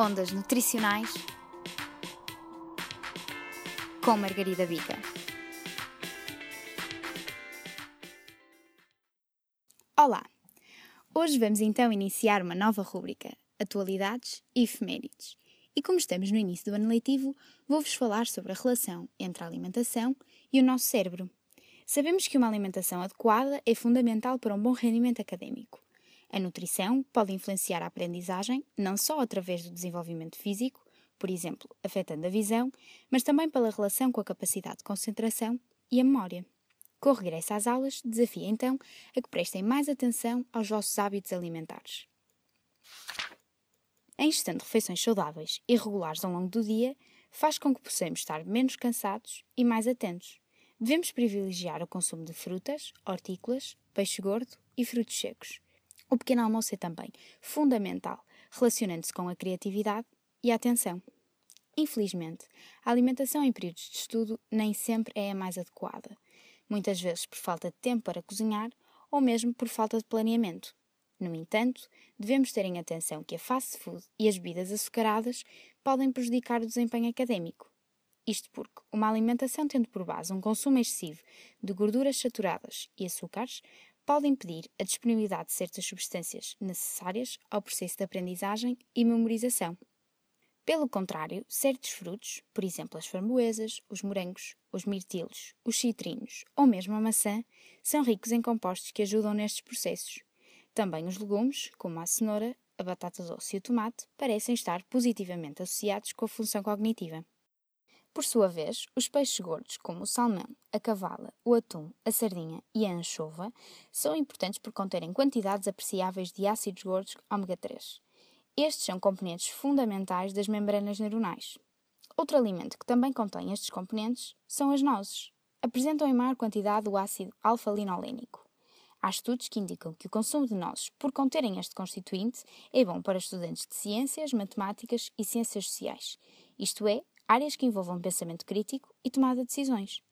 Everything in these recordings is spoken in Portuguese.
Ondas Nutricionais com Margarida Bica. Olá! Hoje vamos então iniciar uma nova rúbrica, Atualidades e Efemérides. E como estamos no início do ano letivo, vou-vos falar sobre a relação entre a alimentação e o nosso cérebro. Sabemos que uma alimentação adequada é fundamental para um bom rendimento académico. A nutrição pode influenciar a aprendizagem não só através do desenvolvimento físico, por exemplo, afetando a visão, mas também pela relação com a capacidade de concentração e a memória. Com o regresso às aulas, desafia então a que prestem mais atenção aos vossos hábitos alimentares. Em estando refeições saudáveis e regulares ao longo do dia, faz com que possamos estar menos cansados e mais atentos. Devemos privilegiar o consumo de frutas, hortícolas, peixe gordo e frutos secos. O pequeno almoço é também fundamental, relacionando-se com a criatividade e a atenção. Infelizmente, a alimentação em períodos de estudo nem sempre é a mais adequada, muitas vezes por falta de tempo para cozinhar ou mesmo por falta de planeamento. No entanto, devemos ter em atenção que a fast food e as bebidas açucaradas podem prejudicar o desempenho académico. Isto porque uma alimentação tendo por base um consumo excessivo de gorduras saturadas e açúcares pode impedir a disponibilidade de certas substâncias necessárias ao processo de aprendizagem e memorização. Pelo contrário, certos frutos, por exemplo as framboesas, os morangos, os mirtilos, os citrinos ou mesmo a maçã, são ricos em compostos que ajudam nestes processos. Também os legumes, como a cenoura, a batata doce e o tomate, parecem estar positivamente associados com a função cognitiva. Por sua vez, os peixes gordos, como o salmão, a cavala, o atum, a sardinha e a anchova, são importantes por conterem quantidades apreciáveis de ácidos gordos ômega 3. Estes são componentes fundamentais das membranas neuronais. Outro alimento que também contém estes componentes são as nozes. Apresentam em maior quantidade o ácido alfa-linolénico. Há estudos que indicam que o consumo de nozes, por conterem este constituinte, é bom para estudantes de ciências, matemáticas e ciências sociais, isto é, áreas que envolvam pensamento crítico e tomada de decisões.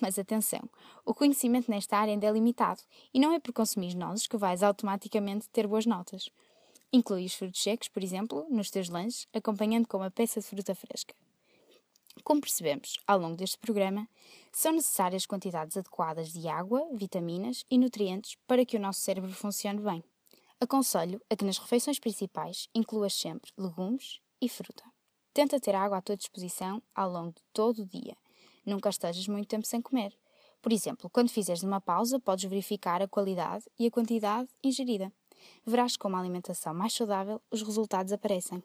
Mas atenção, o conhecimento nesta área ainda é limitado e não é por consumir nozes que vais automaticamente ter boas notas. Inclui os frutos secos, por exemplo, nos teus lanches, acompanhando com uma peça de fruta fresca. Como percebemos ao longo deste programa, são necessárias quantidades adequadas de água, vitaminas e nutrientes para que o nosso cérebro funcione bem. Aconselho a que nas refeições principais incluas sempre legumes e fruta. Tenta ter água à tua disposição ao longo de todo o dia. Nunca estejas muito tempo sem comer. Por exemplo, quando fizeres uma pausa, podes verificar a qualidade e a quantidade ingerida. Verás que com uma alimentação mais saudável os resultados aparecem.